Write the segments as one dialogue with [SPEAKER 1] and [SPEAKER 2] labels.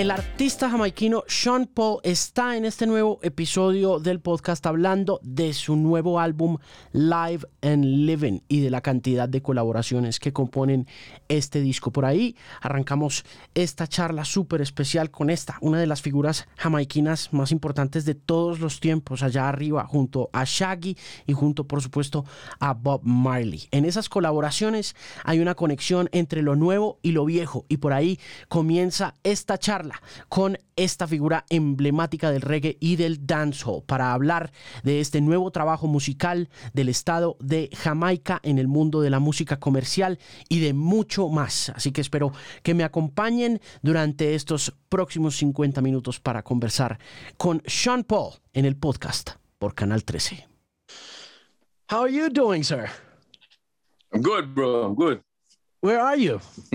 [SPEAKER 1] El artista jamaiquino Sean Paul está en este nuevo episodio del podcast hablando de su nuevo álbum Live and Living y de la cantidad de colaboraciones que componen este disco. Por ahí arrancamos esta charla súper especial con esta, una de las figuras jamaiquinas más importantes de todos los tiempos, allá arriba, junto a Shaggy y junto, por supuesto, a Bob Marley. En esas colaboraciones hay una conexión entre lo nuevo y lo viejo y por ahí comienza esta charla con esta figura emblemática del reggae y del dancehall para hablar de este nuevo trabajo musical del estado de Jamaica en el mundo de la música comercial y de mucho más. Así que espero que me acompañen durante estos próximos 50 minutos para conversar con Sean Paul en el podcast por Canal 13. How are you doing, sir?
[SPEAKER 2] I'm good, bro. I'm good.
[SPEAKER 1] Where are you?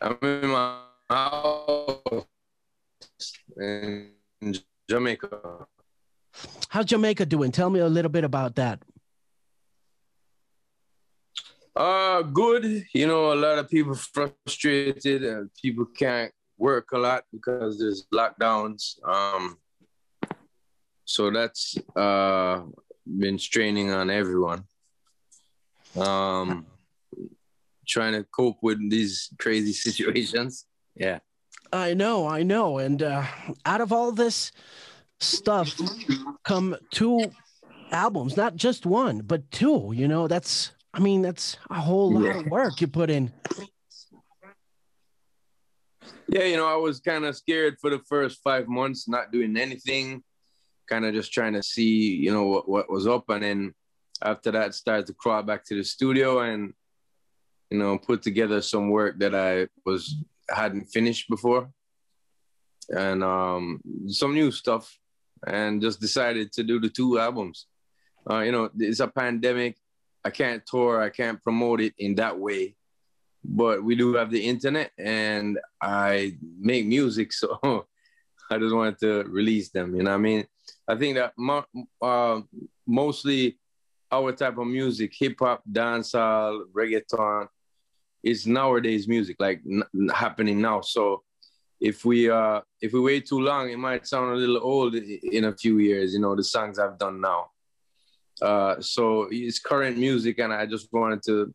[SPEAKER 2] I'm in my house in Jamaica.
[SPEAKER 1] How's Jamaica doing? Tell me a little bit about that.
[SPEAKER 2] Uh, good. You know, a lot of people frustrated and people can't work a lot because there's lockdowns. Um, so that's uh, been straining on everyone. Um, trying to cope with these crazy situations. Yeah.
[SPEAKER 1] I know, I know. And uh, out of all this stuff come two albums, not just one, but two. You know, that's, I mean, that's a whole lot yeah. of work you put in.
[SPEAKER 2] Yeah, you know, I was kind of scared for the first five months, not doing anything, kind of just trying to see, you know, what, what was up. And then after that, started to crawl back to the studio and, you know, put together some work that I was hadn't finished before, and um, some new stuff, and just decided to do the two albums. Uh, you know, it's a pandemic. I can't tour. I can't promote it in that way, but we do have the internet, and I make music, so I just wanted to release them. You know, I mean, I think that mo- uh, mostly our type of music, hip hop, dancehall, reggaeton, is nowadays music like n- happening now. So if we uh if we wait too long it might sound a little old in a few years you know the songs i've done now. Uh so it's current music and i just wanted to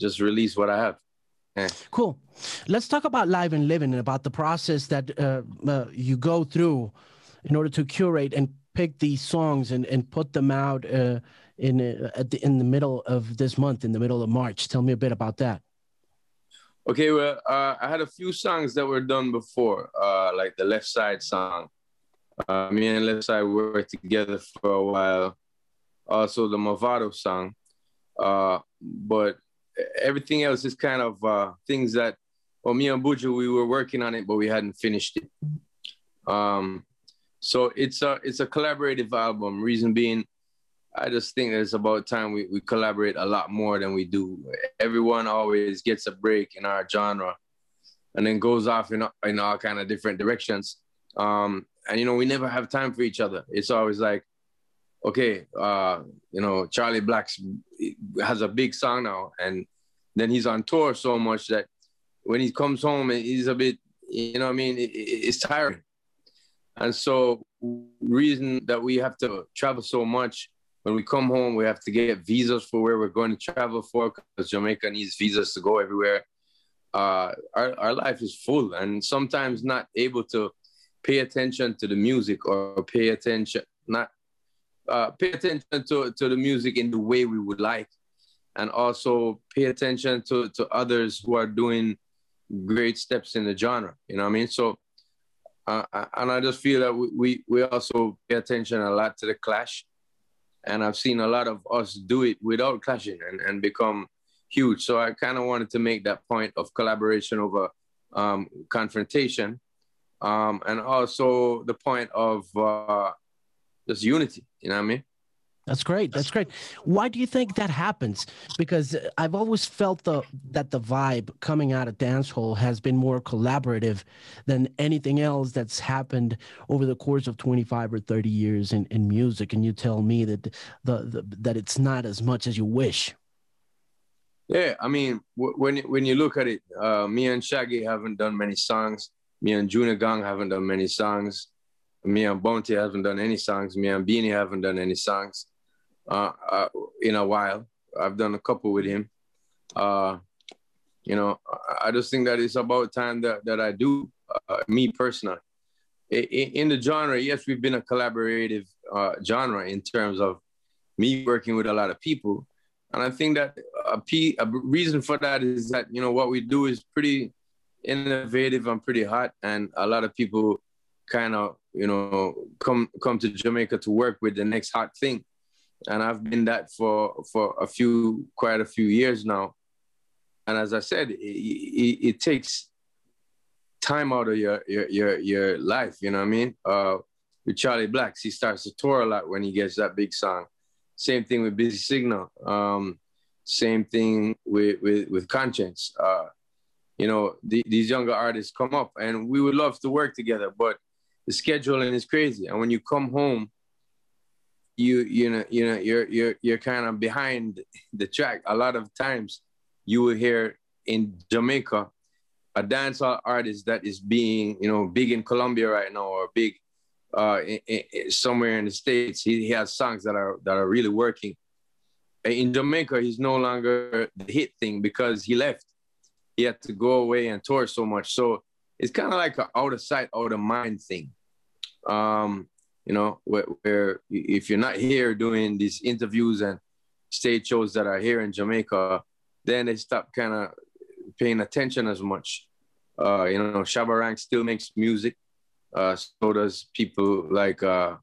[SPEAKER 2] just release what i have.
[SPEAKER 1] Eh. cool. Let's talk about live and living and about the process that uh, uh, you go through in order to curate and pick these songs and, and put them out uh, in uh, the, in the middle of this month, in the middle of March. Tell me a bit about that.
[SPEAKER 2] Okay, well, uh, I had a few songs that were done before, uh, like the Leftside song. Uh, me and Leftside worked together for a while. Also, the Mavado song. Uh, but everything else is kind of uh, things that, well, me and Buju, we were working on it, but we hadn't finished it. Um, so it's a it's a collaborative album. Reason being, I just think that it's about time we, we collaborate a lot more than we do. Everyone always gets a break in our genre and then goes off in, in all kind of different directions. Um, and, you know, we never have time for each other. It's always like, okay, uh, you know, Charlie Blacks has a big song now. And then he's on tour so much that when he comes home, he's a bit, you know I mean? It, it's tiring. And so reason that we have to travel so much when we come home, we have to get visas for where we're going to travel for because Jamaica needs visas to go everywhere. Uh, our, our life is full and sometimes not able to pay attention to the music or pay attention, not uh, pay attention to, to the music in the way we would like. And also pay attention to, to others who are doing great steps in the genre. You know what I mean? So, uh, and I just feel that we, we, we also pay attention a lot to the clash and I've seen a lot of us do it without clashing and, and become huge. So I kind of wanted to make that point of collaboration over um, confrontation, um, and also the point of uh, just unity. You know what I mean?
[SPEAKER 1] That's great. That's great. Why do you think that happens? Because I've always felt the that the vibe coming out of dancehall has been more collaborative than anything else that's happened over the course of 25 or 30 years in, in music. And you tell me that the, the that it's not as much as you wish.
[SPEAKER 2] Yeah, I mean, when when you look at it, uh, me and Shaggy haven't done many songs. Me and Junior Gong haven't done many songs. Me and Bounty haven't done any songs. Me and Beenie haven't done any songs uh, uh, in a while. I've done a couple with him. Uh, you know, I just think that it's about time that, that I do, uh, me personally. In, the genre, yes, we've been a collaborative uh, genre in terms of me working with a lot of people. And I think that a, P, a reason for that is that, you know, what we do is pretty innovative and pretty hot. And a lot of people kind of, you know, come come to Jamaica to work with the next hot thing. And I've been that for for a few, quite a few years now. And as I said, it, it, it takes time out of your, your your your life. You know what I mean? Uh, with Charlie Blacks, he starts to tour a lot when he gets that big song. Same thing with Busy Signal. Um, same thing with with, with Konshens. Uh, you know, the, these younger artists come up, and we would love to work together, but the scheduling is crazy. And when you come home, you you know you know you're you're you're kind of behind the track. A lot of times, you will hear in Jamaica a dancehall artist that is being you know big in Colombia right now or big uh, in, in, somewhere in the states. He, he has songs that are that are really working. In Jamaica, he's no longer the hit thing because he left. He had to go away and tour so much. So it's kind of like an out of sight, out of mind thing. Um, you know, where, where if you're not here doing these interviews and stage shows that are here in Jamaica, then they stop kind of paying attention as much. Uh, you know, Shabba Rank still makes music. Uh, so does people like, uh,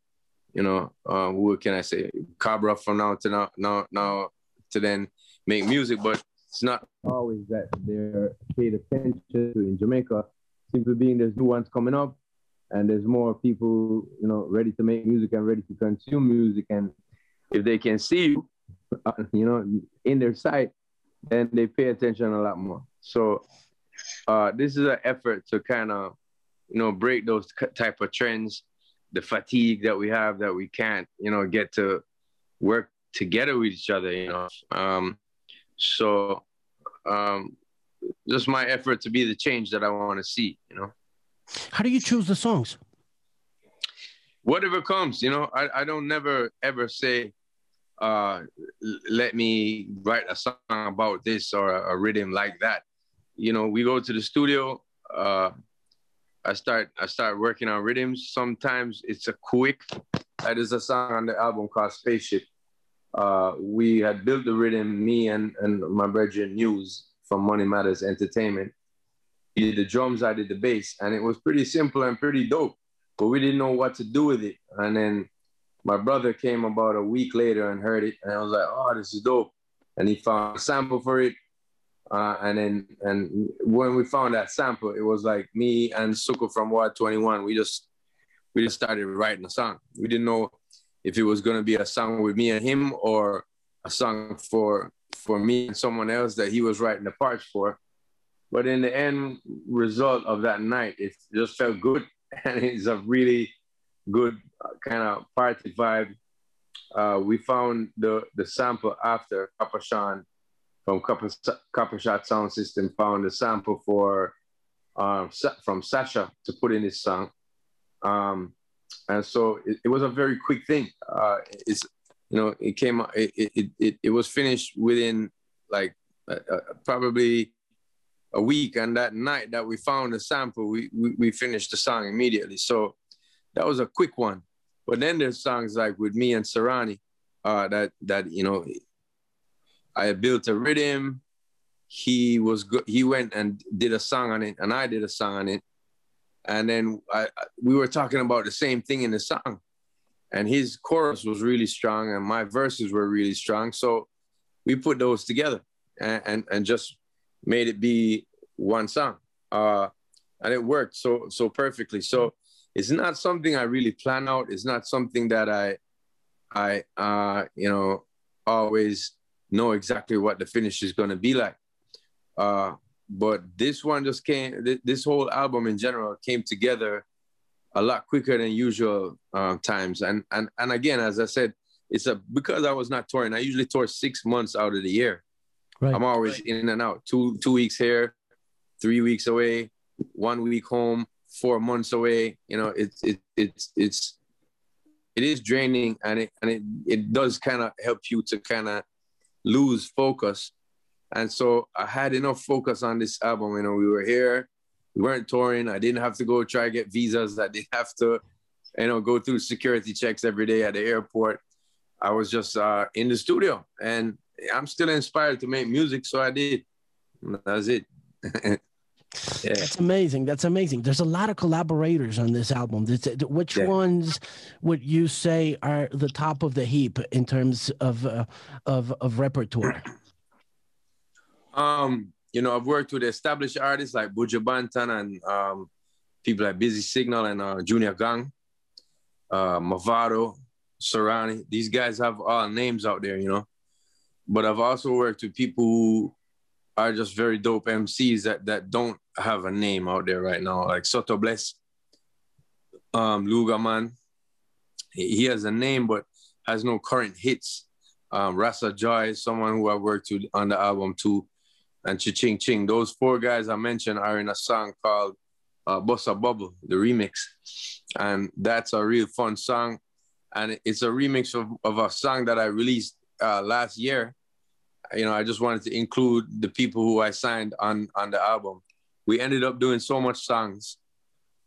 [SPEAKER 2] you know, uh, who can I say, Cobra from now to now, now, now to then make music, but it's not always that they're paid attention to in Jamaica. Simply being there's new ones coming up, and there's more people, you know, ready to make music and ready to consume music. And if they can see you, uh, you know, in their sight, then they pay attention a lot more. So uh, this is an effort to kind of you know, break those type of trends, the fatigue that we have that we can't, you know, get to work together with each other, you know. Um, so um, just my effort to be the change that I want to see, you know.
[SPEAKER 1] How do you choose the songs?
[SPEAKER 2] Whatever comes, you know, I, I don't never ever say, uh, let me write a song about this or a, a rhythm like that. You know, we go to the studio, uh, I start I start working on rhythms. Sometimes it's a quick. That is a song on the album called Spaceship. Uh, we had built the rhythm, me and, and my brother News from Money Matters Entertainment. Did the drums, I did the bass, and it was pretty simple and pretty dope. But we didn't know what to do with it. And then my brother came about a week later and heard it, and I was like, "Oh, this is dope!" And he found a sample for it, uh, and then and when we found that sample, it was like me and Suku from Ward 21. We just we just started writing a song. We didn't know if it was gonna be a song with me and him or a song for for me and someone else that he was writing the parts for. But in the end result of that night, it just felt good, and it's a really good uh, kind of party vibe. Uh, we found the the sample after Sean from Copper, Copper Shot Sound System found a sample for um, from Sasha to put in his song. Um, and so it, it, was a very quick thing. Uh, it's you know it came it it, it, it was finished within like uh, uh, probably a week and that night that we found the sample we, we, we finished the song immediately so that was a quick one but then there's songs like with me and Serani uh, that that you know I built a rhythm. He was good. He went and did a song on it, and I did a song on it. And then I, we were talking about the same thing in the song. And his chorus was really strong, and my verses were really strong. So we put those together and, and, and just made it be one song. Uh, and it worked so so perfectly. So it's not something I really plan out. It's not something that I I uh, you know always know exactly what the finish is going to be like. Uh, but this one just came, th- this whole album in general came together a lot quicker than usual uh, times. And, and, and again, as I said, it's a, because I was not touring, I usually tour six months out of the year. Right. I'm always right. in and out. Two two weeks here, three weeks away, one week home, four months away. You know, it's it, it's it's it is draining, and it and it it does kind of help you to kind of lose focus. And so I had enough focus on this album. You know, we were here, we weren't touring. I didn't have to go try to get visas. I didn't have to, you know, go through security checks every day at the airport. I was just uh, in the studio, and I'm still inspired to make music, so I did. That's it.
[SPEAKER 1] Yeah. That's amazing. That's amazing. There's a lot of collaborators on this album. Which yeah. ones would you say are the top of the heap in terms of uh, of of repertoire?
[SPEAKER 2] Um, you know, I've worked with established artists like Buju Banton and um, people like Busy Signal and uh, Junior Gong, uh, Mavado, Serani. These guys have all names out there, you know but I've also worked with people who are just very dope MCs that that don't have a name out there right now, like Soto Bless, um, Lugaman. He has a name but has no current hits. Um, Rasa Joy, someone who I worked with on the album too, and Ching Ching. Those four guys I mentioned are in a song called uh, Bossa Bubble, the remix, and that's a real fun song. And it's a remix of, of a song that I released uh, last year you know, I just wanted to include the people who I signed on on the album. We ended up doing so much songs.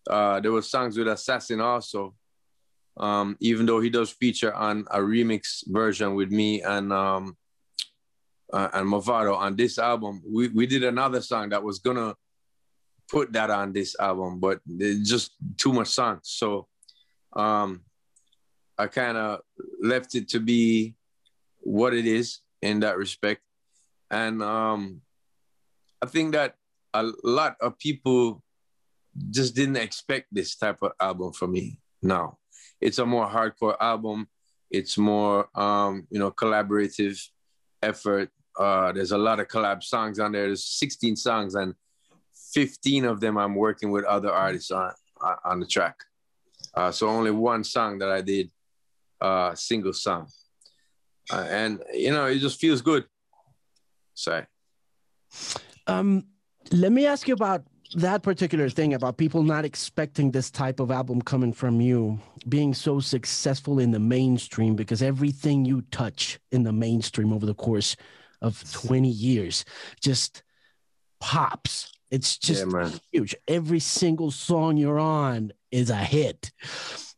[SPEAKER 2] Uh, there were songs with Assassin also, um, even though he does feature on a remix version with me and um, uh, and Mavado on this album. We we did another song that was gonna put that on this album, but just too much songs. So um, I kind of left it to be what it is in that respect. And um, I think that a lot of people just didn't expect this type of album from me. Now, it's a more hardcore album. It's more, um, you know, collaborative effort. Uh, there's a lot of collab songs on there. There's 16 songs, and 15 of them I'm working with other artists on on the track. Uh, so only one song that I did, uh, single song uh, and you know it just feels good. So,
[SPEAKER 1] um, let me ask you about that particular thing about people not expecting this type of album coming from you being so successful in the mainstream because everything you touch in the mainstream over the course of 20 years just pops. It's just yeah, huge. Every single song you're on is a hit.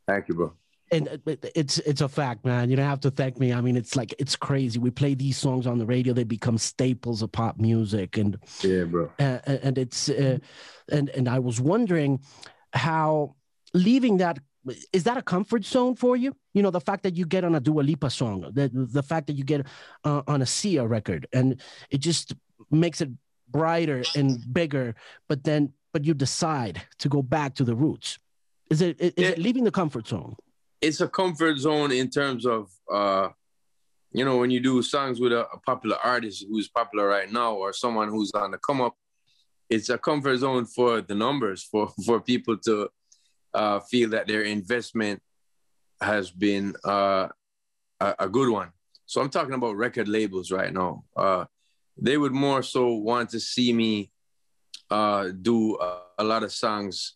[SPEAKER 2] Thank you bro
[SPEAKER 1] and uh, it's it's a fact, man. You don't have to thank me. I mean, it's like it's crazy. We play these songs on the radio; they become staples of pop music, and
[SPEAKER 2] yeah, bro.
[SPEAKER 1] Uh, and it's uh, and and I was wondering how leaving that is that a comfort zone for you? You know, the fact that you get on a Dua Lipa song, the the fact that you get uh, on a Sia record, and it just makes it brighter and bigger. But then, but you decide to go back to the roots. Is it is it leaving the comfort zone?
[SPEAKER 2] It's a comfort zone in terms of uh, you know when you do songs with a, a, popular artist who's popular right now or someone who's on the come up it's a comfort zone for the numbers for for people to uh, feel that their investment has been uh, a, a, good one. So i'm talking about record labels right now. Uh, they would more so want to see me uh, do a, a lot of songs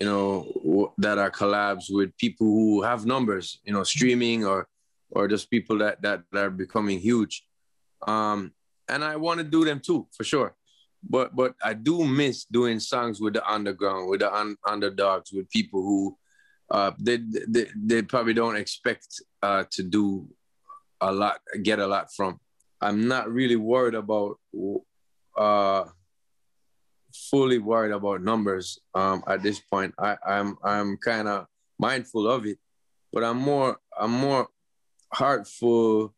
[SPEAKER 2] you know, that are collabs with people who have numbers, you know, streaming or or just people that that, that are becoming huge. Um, and I want to do them too, for sure. But but I do miss doing songs with the underground, with the un- underdogs, with people who uh, they, they they probably don't expect uh, to do a lot, get a lot from. I'm not really worried about uh, fully worried about numbers um, at this point. I, I'm I'm kind of mindful of it, but I'm more I'm more heartful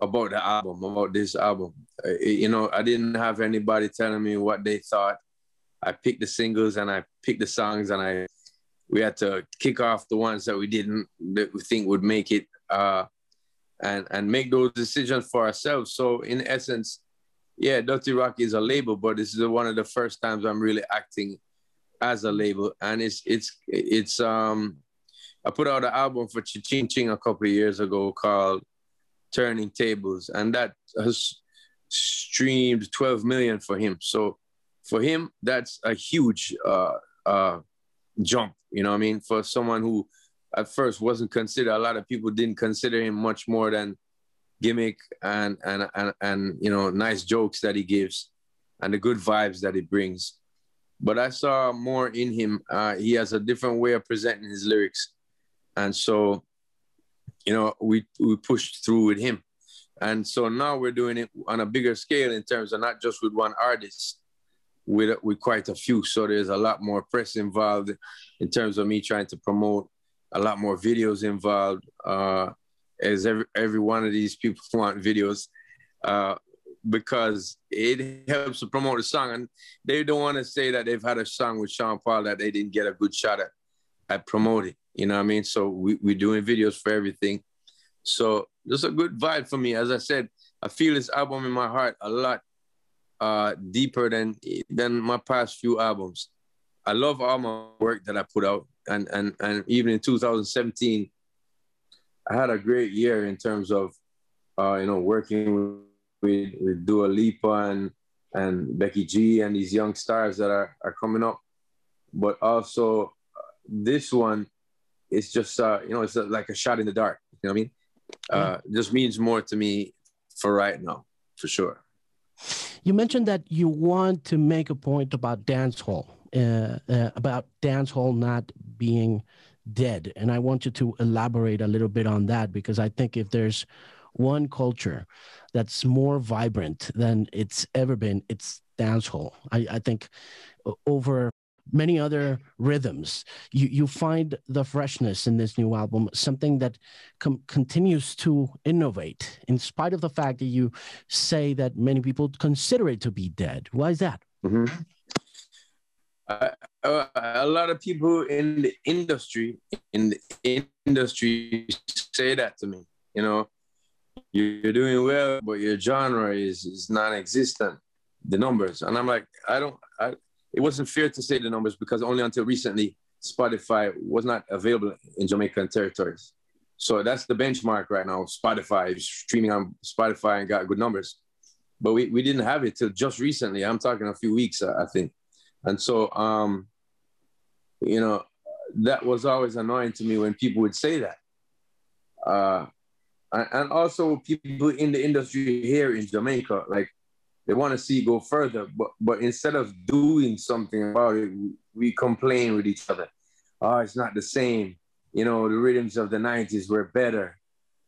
[SPEAKER 2] about the album, about this album. you know, I didn't have anybody telling me what they thought. I picked the singles and I picked the songs and I we had to kick off the ones that we didn't that we think would make it uh, and and make those decisions for ourselves. So in essence, yeah, Dutty Rock is a label, but this is one of the first times I'm really acting as a label, and it's it's it's um. I put out an album for Ching Ching a couple years ago called Turning Tables, and that has streamed 12 million for him. So for him, that's a huge uh, uh, jump. You know what I mean? For someone who at first wasn't considered, a lot of people didn't consider him much more than gimmick and and and, and you know nice jokes that he gives and the good vibes that he brings. But I saw more in him. Uh, he has a different way of presenting his lyrics, and so you know we we pushed through with him. And so now we're doing it on a bigger scale in terms of not just with one artist, with with quite a few. So there's a lot more press involved in terms of me trying to promote, a lot more videos involved. Uh, as every every one of these people want videos, uh, because it helps to promote the song, and they don't want to say that they've had a song with Sean Paul that they didn't get a good shot at at promoting. You know what I mean? So we we're doing videos for everything. So just a good vibe for me. As I said, I feel this album in my heart a lot uh, deeper than than my past few albums. I love all my work that I put out, and and and even in 2017, I had a great year in terms of uh, you know working with with Dua Lipa and and Becky G and these young stars that are are coming up, but also uh, this one is just uh, you know it's like a shot in the dark. You know what I mean? Uh, just means more to me for right now, for sure.
[SPEAKER 1] You mentioned that you want to make a point about dancehall, uh, uh, about dancehall not being dead, and I want you to elaborate a little bit on that because I think if there's one culture that's more vibrant than it's ever been, it's dancehall. I, I think over many other rhythms. You you find the freshness in this new album, something that com- continues to innovate, in spite of the fact that you say that many people consider it to be dead. Why is that?
[SPEAKER 2] Mm-hmm. Uh, a lot of people in the industry in the industry say that to me. You know, you're doing well, but your genre is is non-existent. The numbers, and I'm like, I don't, I, it wasn't fair to say the numbers because only until recently Spotify was not available in Jamaican territories. So that's the benchmark right now. Spotify streaming on Spotify and got good numbers, but we, we didn't have it till just recently. I'm talking a few weeks, I think. And so, um, you know, that was always annoying to me when people would say that. Uh, and also people in the industry here in Jamaica, like they want to see go further, but but instead of doing something about it, we complain with each other. Oh, it's not the same. You know, the rhythms of the '90s were better.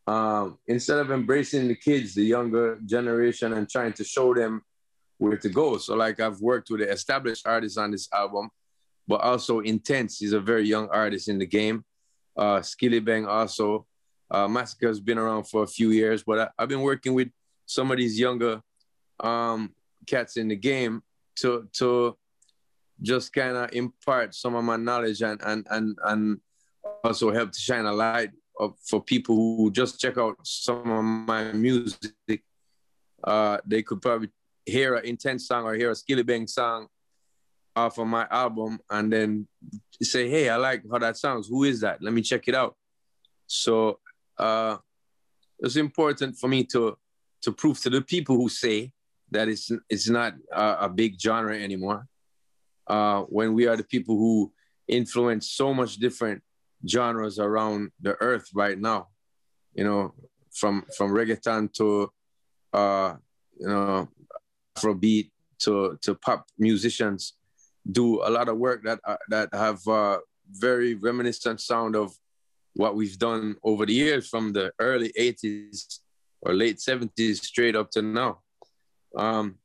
[SPEAKER 2] Um, instead of embracing the kids, the younger generation, and trying to show them where to go. So, like I've worked with the established artists on this album, but also Intence. He's a very young artist in the game. Uh, Skillibeng also. Uh, Masicka's been around for a few years, but I, I've been working with some of these younger um, cats in the game to to just kind of impart some of my knowledge and and and and also help to shine a light for people who just check out some of my music. Uh, they could probably hear an Intence song or hear a Skillibeng song off of my album and then say, hey, I like how that sounds. Who is that? Let me check it out. So uh, it's important for me to to prove to the people who say that it's it's not a, big genre anymore. Uh, when we are the people who influence so much different genres around the earth right now, you know, from from reggaeton to uh, you know Afrobeat to to pop musicians do a lot of work that uh, that have uh, very reminiscent sound of what we've done over the years from the early 80s or late 70s straight up to now um,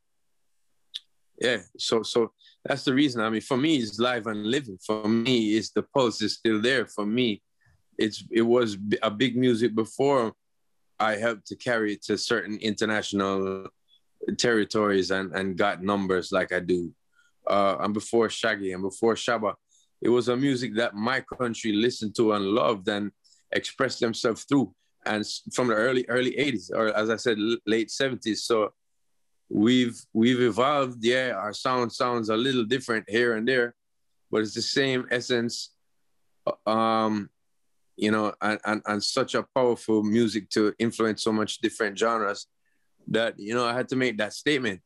[SPEAKER 2] yeah, so so that's the reason. I mean, for me, it's live and living. For me, it's the pulse is still there. For me, it's it was a big music before I helped to carry it to certain international territories and and got numbers like I do. Uh, and before Shaggy and before Shabba, it was a music that my country listened to and loved and expressed themselves through. And from the early early 80s, or as I said, late 70s. So we've we've evolved. Yeah, our sound sounds a little different here and there, but it's the same essence. Um, you know, and, and, and such a powerful music to influence so much different genres. that you know I had to make that statement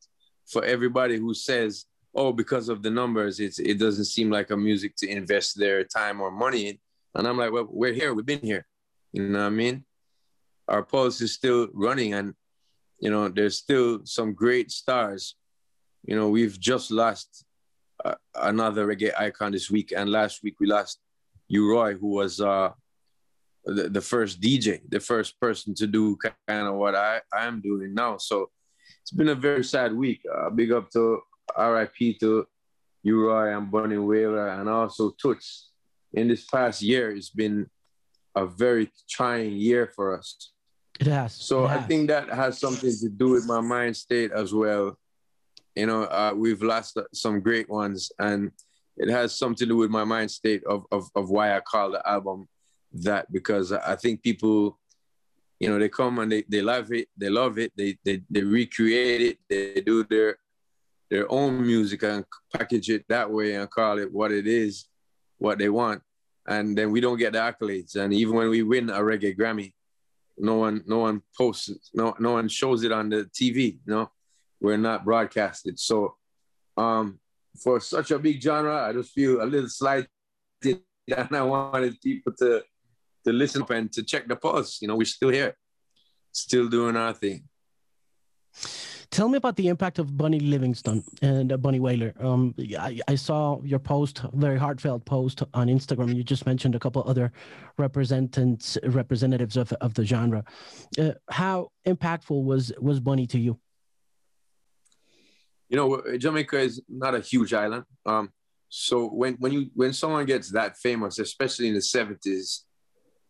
[SPEAKER 2] for everybody who says, "Oh, because of the numbers, it's it doesn't seem like a music to invest their time or money in." And I'm like, "Well, we're here. We've been here. You know what I mean? Our pulse is still running, and you know, there's still some great stars. You know, we've just lost uh, another reggae icon this week, and last week we lost U-Roy, who was uh, the, the first DJ, the first person to do kind of what I, I am doing now. So it's been a very sad week. Uh, big up to RIP to U-Roy and Bunny Wailer and also Toots. In this past year, it's been a very trying year for us.
[SPEAKER 1] It has.
[SPEAKER 2] So
[SPEAKER 1] it has.
[SPEAKER 2] I think that has something to do with my mind state as well. You know, uh, we've lost some great ones, and it has something to do with my mind state of, of, of why I call the album that because I think people, you know, they come and they, they love it, they love it, they, they they recreate it, they do their their own music and package it that way and call it what it is, what they want. And then we don't get the accolades. And even when we win a reggae Grammy, no one no one posts no no one shows it on the TV, know. We're not broadcasted. So um for such a big genre, I just feel a little slighted and I wanted people to to listen up and to check the pulse. You know, we're still here, still doing our thing.
[SPEAKER 1] Tell me about the impact of Bunny Livingston and uh, Bunny Wailer. Um, I, I, saw your post, very heartfelt post on Instagram. You just mentioned a couple other representants, representatives of, of the genre. Uh, how impactful was was Bunny to you?
[SPEAKER 2] You know, Jamaica is not a huge island. Um, so when when you when someone gets that famous, especially in the seventies,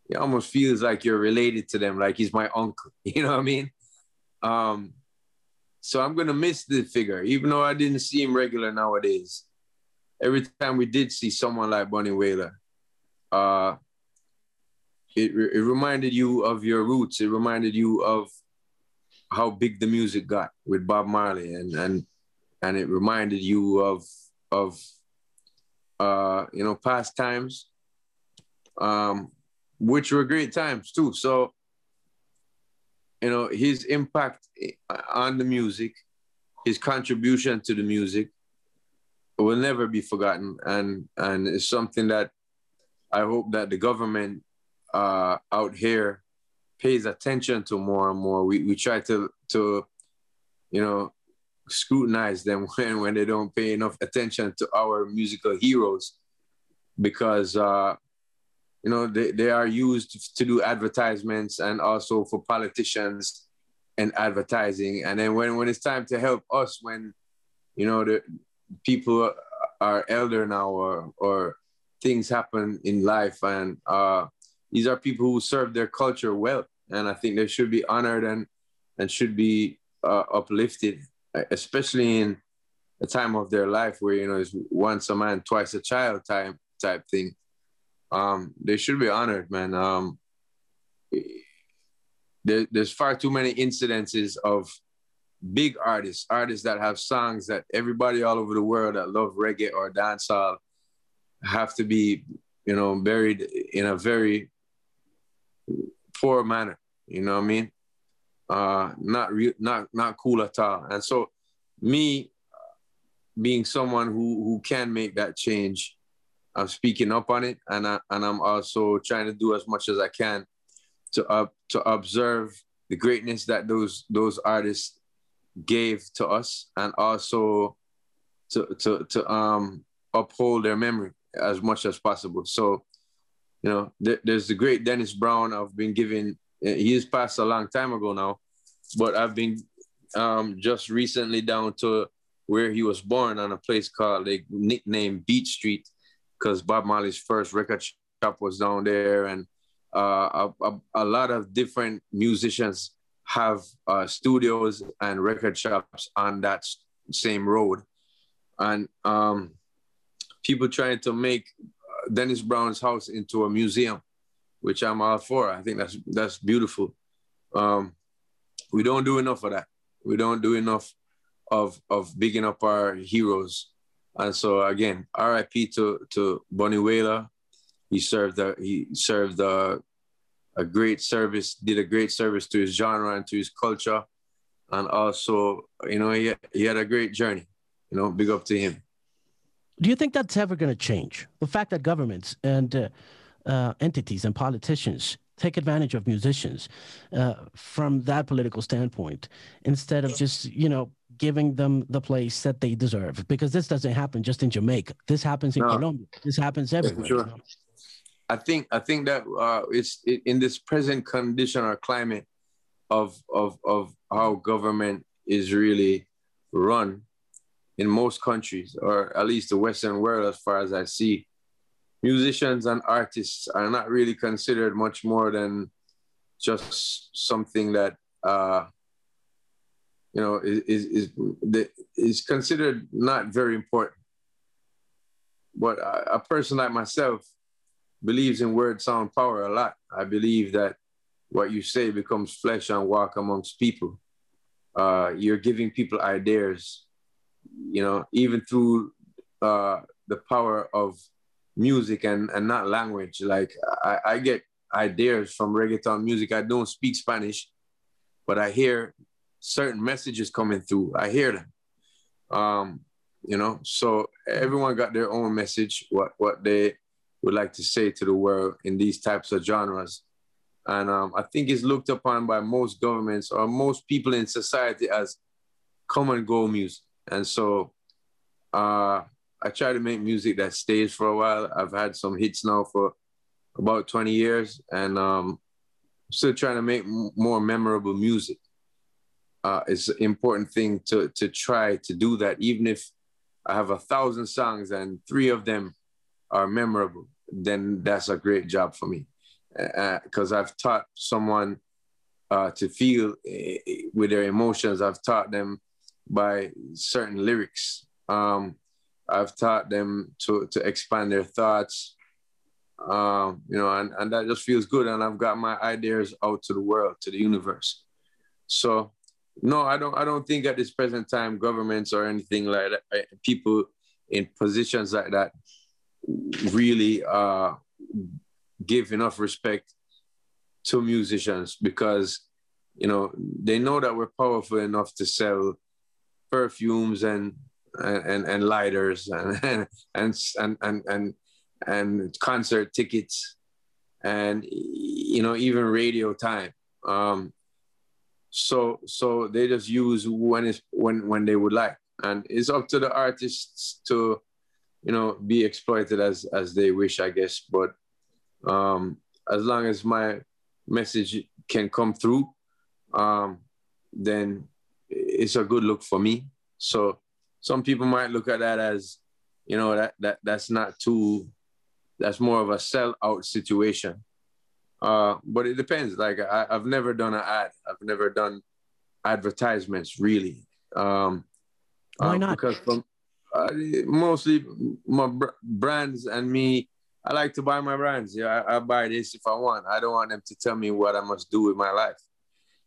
[SPEAKER 2] it almost feels like you're related to them, like he's my uncle. You know what I mean? Um, so I'm gonna miss the figure, even though I didn't see him regular nowadays. Every time we did see someone like Bunny Wailer, uh, it, it reminded you of your roots. It reminded you of how big the music got with Bob Marley, and and and it reminded you of of uh, you know past times. Um, which were great times too. So, you know, his impact on the music, his contribution to the music will never be forgotten. And, and it's something that I hope that the government uh, out here pays attention to more and more. We, we try to, to, you know, scrutinize them when, when they don't pay enough attention to our musical heroes because uh, you know they, they are used to do advertisements and also for politicians and advertising. And then when, when it's time to help us when you know the people are elder now or or things happen in life and uh, these are people who serve their culture well. And i think they should be honored and and should be uh, uplifted especially in a time of their life where you know it's once a man twice a child time type thing um, they should be honored, man. Um, there, there's far too many incidences of big artists, artists that have songs that everybody all over the world that love reggae or dancehall have to be, you know, buried in a very poor manner. You know what I mean? Uh, not real, not not cool at all. And so, me being someone who who can make that change I'm speaking up on it, and I, and I'm also trying to do as much as I can to uh, to observe the greatness that those those artists gave to us, and also to to to um uphold their memory as much as possible. So, you know, th- there's the great Dennis Brown. I've been given. He's passed a long time ago now, but I've been um, just recently down to where he was born on a place called a nickname Beat Street because Bob Marley's first record shop was down there, and uh, a, a, a, lot of different musicians have uh, studios and record shops on that same road, and um, people trying to make uh, Dennis Brown's house into a museum, which I'm all for. I think that's that's beautiful. Um, we don't do enough of that. We don't do enough of of bigging up our heroes and so again, RIP to to Bunny Wailer. He served a, he served a, a great service, did a great service to his genre and to his culture. and also, you know, he, he had a great journey. You know, big up to him.
[SPEAKER 1] Do you think that's ever going to change? The fact that governments and uh, uh, entities and politicians take advantage of musicians uh, from that political standpoint instead of just, you know, giving them the place that they deserve. Because this doesn't happen just in Jamaica. This happens in no. Colombia. This happens everywhere. Sure. You know?
[SPEAKER 2] I think I think that uh, it's in this present condition or climate of of of how government is really run in most countries, or at least the Western world, as far as I see, musicians and artists are not really considered much more than just something that uh, you know is is is, considered not very important. But a, a person like myself believes in word sound power a lot. I believe that what you say becomes flesh and walk amongst people. Uh, you're giving people ideas, you know, even through uh, the power of music and, and not language. Like I, I get ideas from reggaeton music. I don't speak Spanish, but I hear certain messages coming through. I hear them. Um, you know, so everyone got their own message, what what they would like to say to the world in these types of genres. And um, I think it's looked upon by most governments or most people in society as come and go music. And so uh, I try to make music that stays for a while. I've had some hits now for about 20 years and um, still trying to make m- more memorable music. Uh, it's an important thing to, to try to do that, even if I have a thousand songs and three of them are memorable, then that's a great job for me. Because uh, I've taught someone uh, to feel uh, with their emotions. I've taught them by certain lyrics. Um, I've taught them to, to expand their thoughts, um, you know, and, and that just feels good. And I've got my ideas out to the world, to the universe. So, no, I don't. I don't think at this present time, governments or anything like that, uh, people in positions like that really uh, give enough respect to musicians because you know they know that we're powerful enough to sell perfumes and and and lighters and and and and and, and concert tickets and you know even radio time um so so they just use when it's when when they would like and it's up to the artists to you know, be exploited as as they wish, I guess. But um, as long as my message can come through, um, then it's a good look for me. So some people might look at that as, you know, that that that's not too, that's more of a sell out situation. Uh, but it depends. Like I, have never done an ad. I've never done advertisements really. Um,
[SPEAKER 1] Why uh, not?
[SPEAKER 2] Because from uh, mostly my br- brands and me. I like to buy my brands. Yeah, I, I, buy this if I want. I don't want them to tell me what I must do with my life.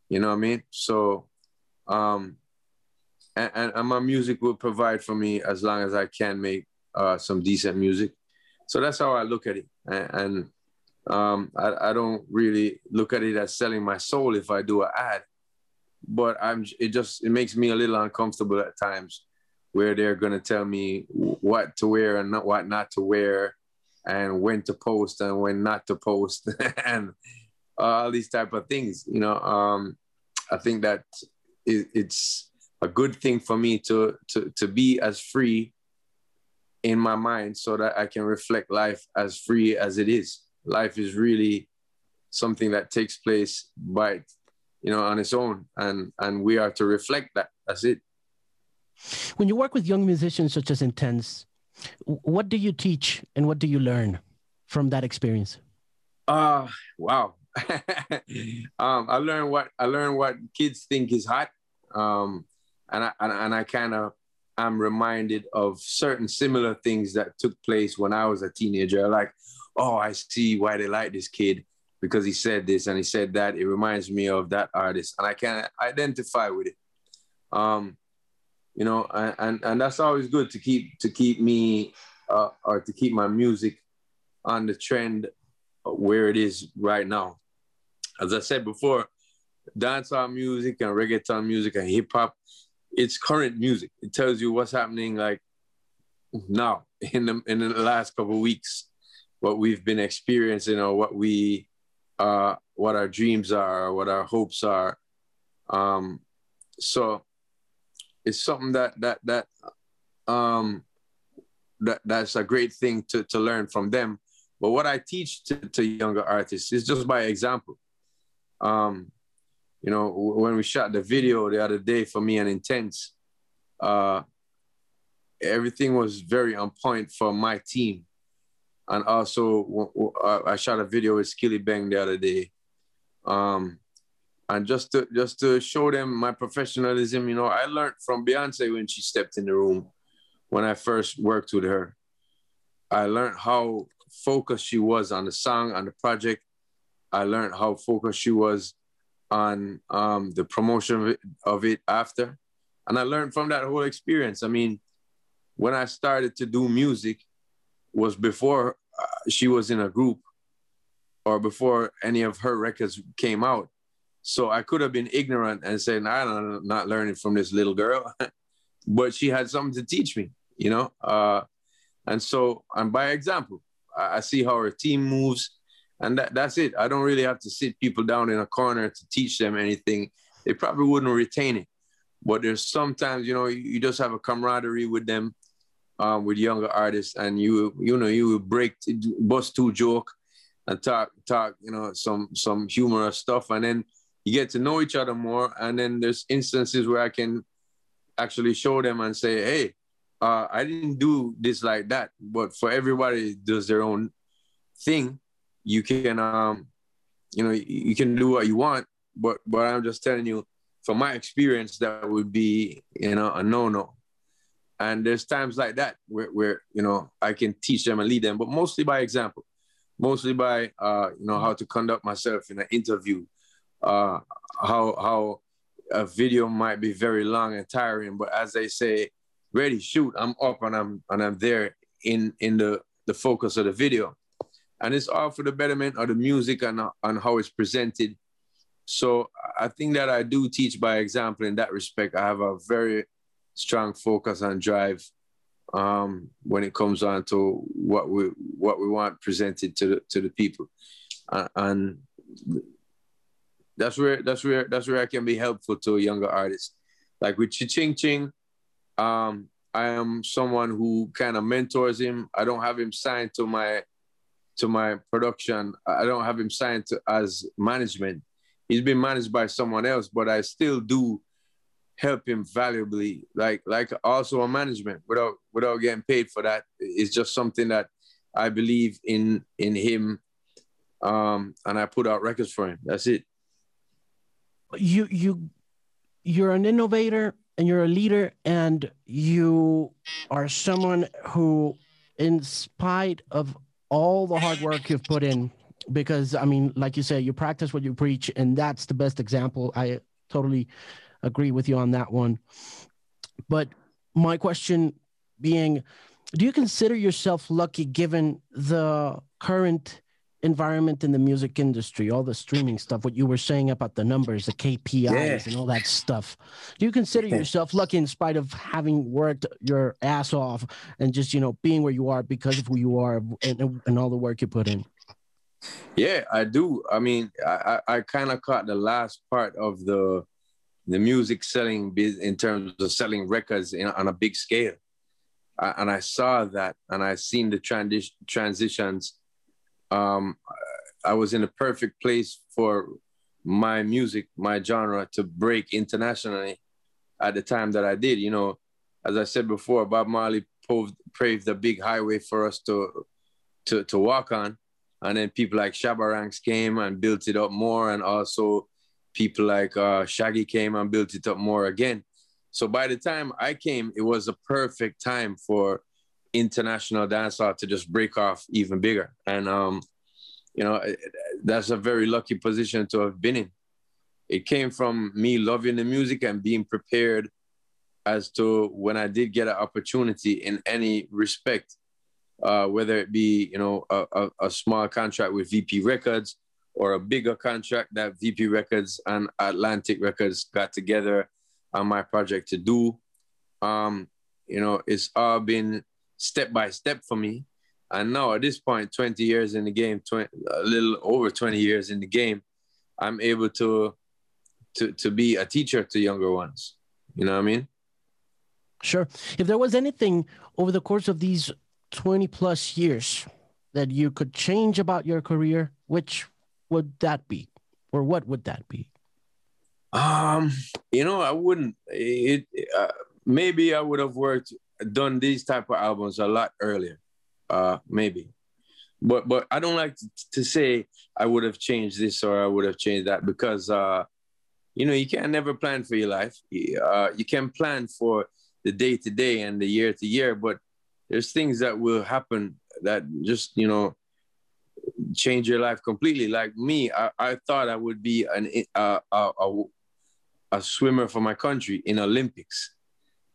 [SPEAKER 2] You know what I mean? So, um, and, and, my music will provide for me as long as I can make uh, some decent music. So that's how I look at it. And, and um, I, I don't really look at it as selling my soul if I do an ad. But I'm. It just it makes me a little uncomfortable at times where they're going to tell me what to wear and not, what not to wear and when to post and when not to post and all these type of things you know um, i think that it's a good thing for me to, to to be as free in my mind so that i can reflect life as free as it is life is really something that takes place by you know on its own and and we are to reflect that that's it
[SPEAKER 1] when you work with young musicians such as Intence, what do you teach and what do you learn from that experience?
[SPEAKER 2] Uh wow. um, I learned what I learned what kids think is hot. Um, and I and, and I kind of I'm reminded of certain similar things that took place when I was a teenager. Like, oh, I see why they like this kid because he said this and he said that. It reminds me of that artist, and I can identify with it. Um, you know, and and that's always good to keep to keep me uh, or to keep my music on the trend where it is right now. As I said before, dancehall music and reggaeton music and hip hop, it's current music. It tells you what's happening like now in the in the last couple weeks, what we've been experiencing or what we uh what our dreams are, what our hopes are. Um so it's something that that that um that that's a great thing to to learn from them. But what I teach to, to younger artists is just by example. Um, you know, when we shot the video the other day for me and Intence, uh, everything was very on point for my team. And also, I shot a video with Skillibeng the other day. Um, and just to just to show them my professionalism, you know, I learned from Beyonce when she stepped in the room when I first worked with her. I learned how focused she was on the song, on the project. I learned how focused she was on um, the promotion of it, of it after. And I learned from that whole experience. I mean, when I started to do music was before uh, she was in a group or before any of her records came out. So I could have been ignorant and saying, I'm not learning from this little girl. but she had something to teach me, you know? Uh, and so, and by example, I, I see how her team moves and that, that's it. I don't really have to sit people down in a corner to teach them anything. They probably wouldn't retain it. But there's sometimes, you know, you, just have a camaraderie with them, um, with younger artists, and you, you know, you break, bust two joke, and talk, talk, you know, some some humorous stuff, and then you get to know each other more. And then there's instances where I can actually show them and say, hey, uh, I didn't do this like that, but for everybody does their own thing you can um you know you can do what you want but but i'm just telling you from my experience that would be you know a no-no. And there's times like that where, where you know i can teach them and lead them but mostly by example. Mostly by uh you know how to conduct myself in an interview uh how how a video might be very long and tiring but as they say ready shoot i'm up and i'm and i'm there in in the the focus of the video and it's all for the betterment of the music and, and how it's presented. So I think that I do teach by example in that respect. I have a very strong focus and drive um, when it comes on to what we what we want presented to the to the people, and that's where that's where that's where I can be helpful to a younger artist. Like with Ching Ching, um, I am someone who kind of mentors him. I don't have him signed to my to my production. I don't have him signed to, as management. He's been managed by someone else, but I still do help him valuably, like like also a management without without getting paid for that. It's just something that I believe in in him, um, and I put out records for him. That's it.
[SPEAKER 1] You you you're an innovator and you're a leader and you are someone who in spite of all the hard work you've put in because I mean, like you say, you practice what you preach, and that's the best example. I totally agree with you on that one. But my question being, do you consider yourself lucky given the current environment in the music industry, all the streaming stuff, what you were saying about the numbers, the KPIs, yeah. and all that stuff. Do you consider yourself lucky in spite of having worked your ass off and just, you know, being where you are because of who you are and, and all the work you put in?
[SPEAKER 2] Yeah, I do. I mean, I, I kind of caught the last part of the the music selling biz in terms of selling records in, on a big scale. I, and I saw that and I seen the transi- transitions um, I was in a perfect place for my music, my genre to break internationally at the time that I did. You know, as I said before, Bob Marley paved the big highway for us to, to, to walk on. And then people like Shabba Ranks came and built it up more. And also people like uh, Shaggy came and built it up more again. So by the time I came, it was a perfect time for international dancehall to just break off even bigger. And um, you know, that's a very lucky position to have been in. It came from me loving the music and being prepared as to when I did get an opportunity in any respect, uh, whether it be you know a, a, a, small contract with VP Records or a bigger contract that VP Records and Atlantic Records got together on my project to do. Um, you know, it's all been step by step for me. And now at this point, 20 years in the game, 20, a little over 20 years in the game, I'm able to to to be a teacher to younger ones. You know what I mean?
[SPEAKER 1] Sure. If there was anything over the course of these 20 plus years that you could change about your career, which would that be? Or what would that be?
[SPEAKER 2] Um, you know, I wouldn't. It uh, maybe I would have worked done these type of albums a lot earlier. Uh, maybe, but but I don't like to, say I would have changed this or I would have changed that because uh, you know you can't never plan for your life. Uh, you can plan for the day to day and the year to year, but there's things that will happen that just you know change your life completely. Like me, I, I thought I would be an uh, a, a, a swimmer for my country in Olympics.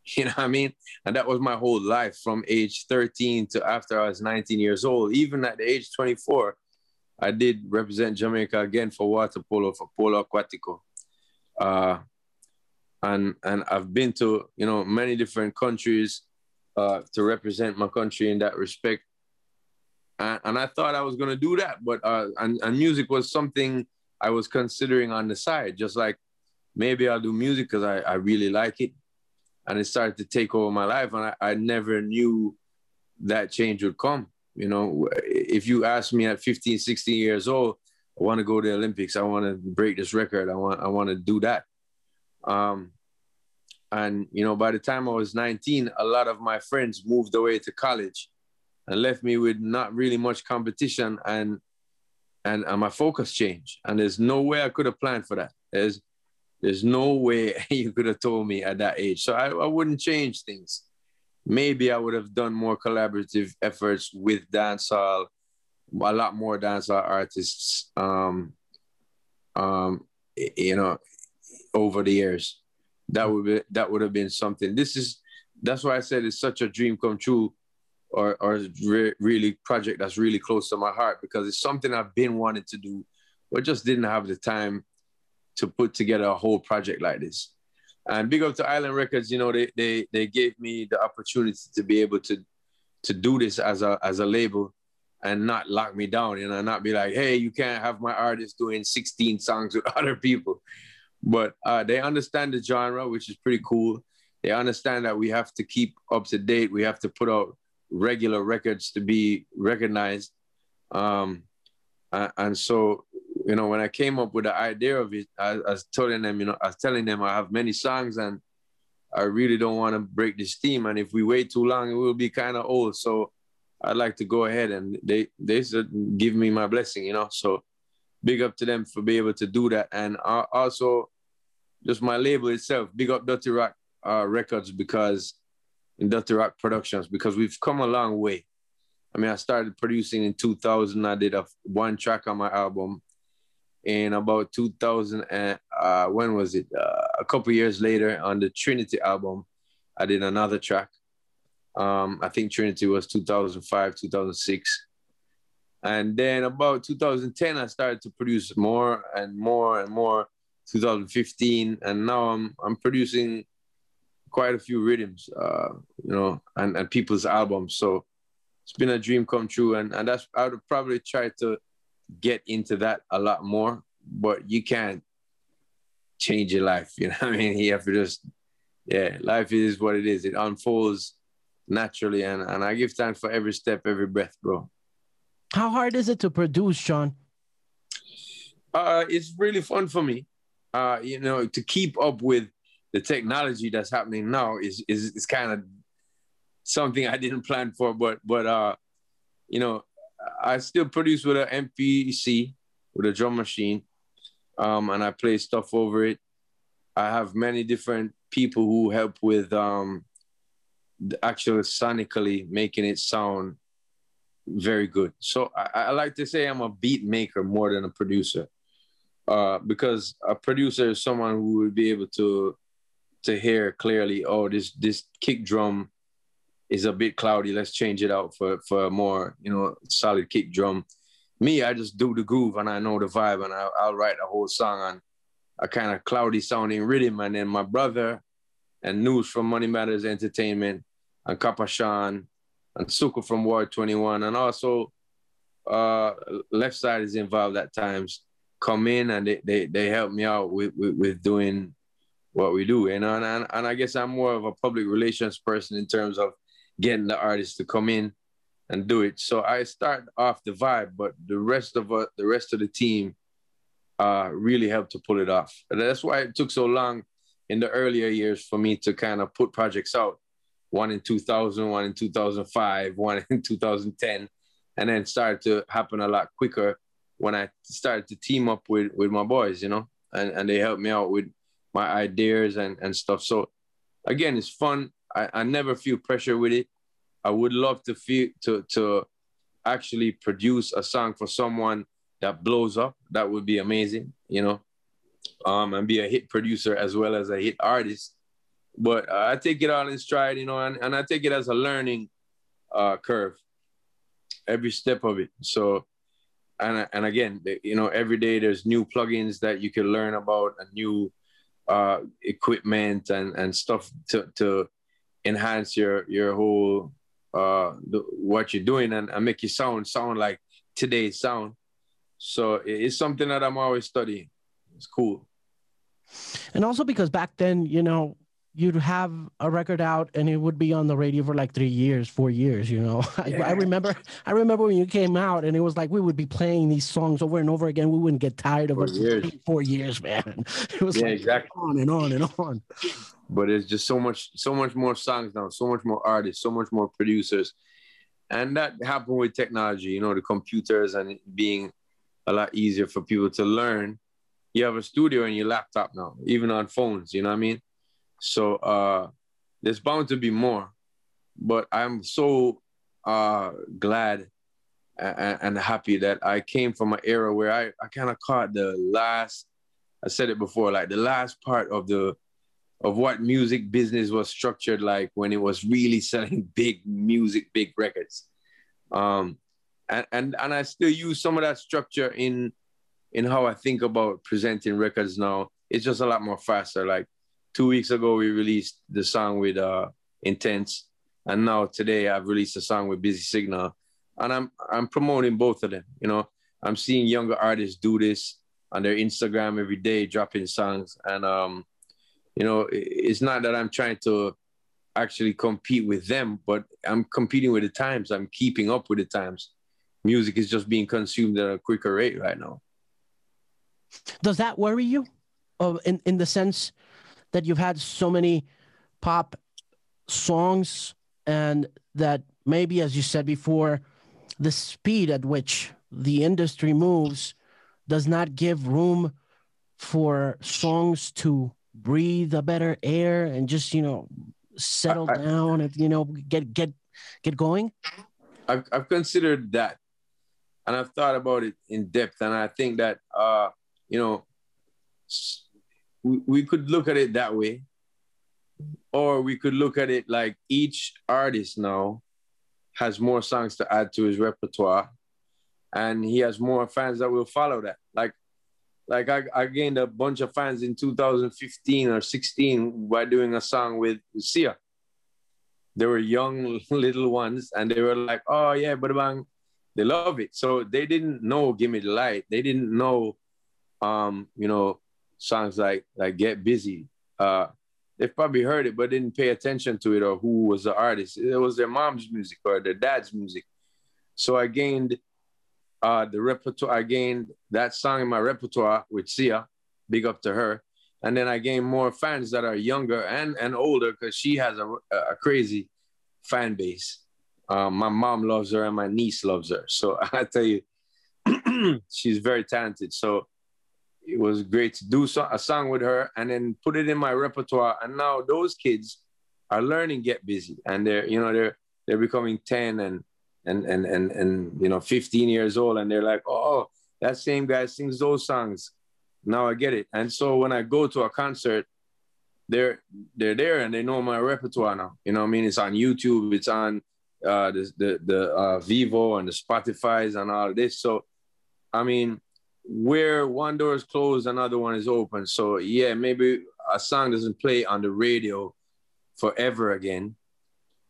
[SPEAKER 2] You know what I mean? And that was my whole life from age 13 to after I was 19 years old. Even at the age 24, I did represent Jamaica again for water polo, for polo aquatico. Uh, and and I've been to you know many different countries uh, to represent my country in that respect. And, and I thought I was gonna do that, but uh, and, and music was something I was considering on the side, just like maybe I'll do music because I, I really like it. And it started to take over my life, and I, I never knew that change would come. You know, if you ask me at 15, 16 years old, I want to go to the Olympics, I want to break this record, I want I want to do that. Um, and you know, by the time I was 19, a lot of my friends moved away to college and left me with not really much competition and and, and my focus changed. And there's no way I could have planned for that. There's there's no way you could have told me at that age. So I, I wouldn't change things. Maybe I would have done more collaborative efforts with dancehall, a lot more dancehall artists. Um, um, you know, over the years. That would be that would have been something. This is that's why I said it's such a dream come true, or or re- really project that's really close to my heart because it's something I've been wanting to do, but just didn't have the time to put together a whole project like this. And big up to Island Records, you know, they they they gave me the opportunity to be able to to do this as a as a label and not lock me down, you know, not be like, hey, you can't have my artist doing 16 songs with other people but uh, they understand the genre, which is pretty cool. They understand that we have to keep up to date. We have to put out regular records to be recognized. Um, and so, you know, when I came up with the idea of it, I, I was telling them, you know, I was telling them I have many songs and I really don't want to break this theme. And if we wait too long, it will be kind of old. So I'd like to go ahead and they they said give me my blessing, you know. So big up to them for being able to do that. And also just my label itself, big up Dutty Rock uh, Records because in Dutty Rock Productions because we've come a long way. I mean, I started producing in 2000. I did a one track on my album. In about 2000, and uh, when was it? Uh, a couple years later, on the Trinity album, I did another track. Um, I think Trinity was 2005, 2006. And then about 2010, I started to produce more and more and more 2015, and now I'm I'm producing quite a few rhythms, uh, you know, and, and people's albums. So it's been a dream come true, and and that's I would probably try to get into that a lot more, but you can't change your life. You know what I mean? You have to just, yeah, life is what it is. It unfolds naturally, and and I give thanks for every step, every breath, bro.
[SPEAKER 1] How hard is it to produce, Sean?
[SPEAKER 2] Uh, it's really fun for me uh, you know, to keep up with the technology that's happening now is is, is kind of something I didn't plan for, but but uh, you know, I still produce with an MPC with a drum machine, um, and I play stuff over it. I have many different people who help with um, actually sonically making it sound very good. So I, I like to say I'm a beat maker more than a producer uh, because a producer is someone who would be able to to hear clearly. Oh, this this kick drum is a bit cloudy. Let's change it out for for a more you know solid kick drum. me, I just do the groove and I know the vibe and I, will write a whole song on a kind of cloudy sounding rhythm. And then my brother and News from Money Matters Entertainment and Kappa Sean and Suku from Ward 21 and also uh, Leftside is involved at times come in and they, they, they help me out with, with, with doing what we do. You know, and, and, and I guess I'm more of a public relations person in terms of getting the artists to come in and do it. So I start off the vibe, but the rest of uh, the rest of the team uh, really helped to pull it off. And that's why it took so long in the earlier years for me to kind of put projects out. One in 2000, one in 2005, one in 2010, and then started to happen a lot quicker when I started to team up with with my boys, you know, and, and they helped me out with my ideas and, and stuff. So again, it's fun. I, I never feel pressure with it. I would love to feel to to actually produce a song for someone that blows up. That would be amazing, you know. Um, and be a hit producer as well as a hit artist. But I take it all in stride, you know, and, and I take it as a learning uh, curve every step of it. So and and again, you know, every day there's new plugins that you can learn about and new uh, equipment and and stuff to to enhance your your whole uh the, what you're doing and, and make your sound sound like today's sound. So it's something that I'm always studying. It's cool.
[SPEAKER 1] And also because back then, you know, you'd have a record out and it would be on the radio for like three years, four years. You know, yeah. I, I, remember, I remember when you came out and it was like we would be playing these songs over and over again. We wouldn't get tired of it. Four years, man. It was
[SPEAKER 2] yeah,
[SPEAKER 1] like
[SPEAKER 2] exactly.
[SPEAKER 1] on and on and on.
[SPEAKER 2] But it's just so much, so much more songs now, so much more artists, so much more producers, and that happened with technology. You know, the computers and being a lot easier for people to learn. You have a studio in your laptop now, even on phones. You know what I mean? So uh, there's bound to be more, but I'm so uh, glad and, and, happy that I came from an era where I, I kind of caught the last. I said it before, like the last part of the of what music business was structured like when it was really selling big music, big records. Um, and, and and I still use some of that structure in in how I think about presenting records now. It's just a lot more faster. Like two weeks ago we released the song with uh, Intence, and now today I've released a song with Busy Signal, and I'm I'm promoting both of them. You know, I'm seeing younger artists do this on their Instagram every day, dropping songs, and um, you know, it's not that I'm trying to actually compete with them, but I'm competing with the times. I'm keeping up with the times. Music is just being consumed at a quicker rate right now.
[SPEAKER 1] Does that worry you? Uh, in in the sense that you've had so many pop songs and that maybe, as you said before, the speed at which the industry moves does not give room for songs to breathe a better air and just you know settle I, down and you know get get get going?
[SPEAKER 2] I've, I've considered that and i've thought about it in depth. And i think that uh you know we, we could look at it that way. Or we could look at it like each artist now has more songs to add to his repertoire and he has more fans that will follow that. Like like I, I gained a bunch of fans in 2015 or 16 by doing a song with Sia. They were young little ones and they were like, oh yeah, but bang, they love it. So they didn't know Give Me the Light. They didn't know um, you know, songs like like Get Busy. Uh, they've probably heard it but didn't pay attention to it or who was the artist. It was their mom's music or their dad's music. So I gained uh, the repertoire. I gained that song in my repertoire with Sia. Big up to her. And then I gained more fans that are younger and, and older because she has a, a crazy fan base. Um, my mom loves her and my niece loves her. So I tell you, she's very talented. So it was great to do so, a song with her and then put it in my repertoire. And now those kids are learning Get Busy, and they're you know they're they're becoming ten and and and and and you know 15 years old, and they're like, oh, that same guy sings those songs. Now I get it. And so when I go to a concert, they're they're there and they know my repertoire now. You know I mean? It's on YouTube, it's on uh, the the, the uh, Vevo and the Spotify's and all this. So I mean, where one door is closed, another one is open. So yeah, maybe a song doesn't play on the radio forever again.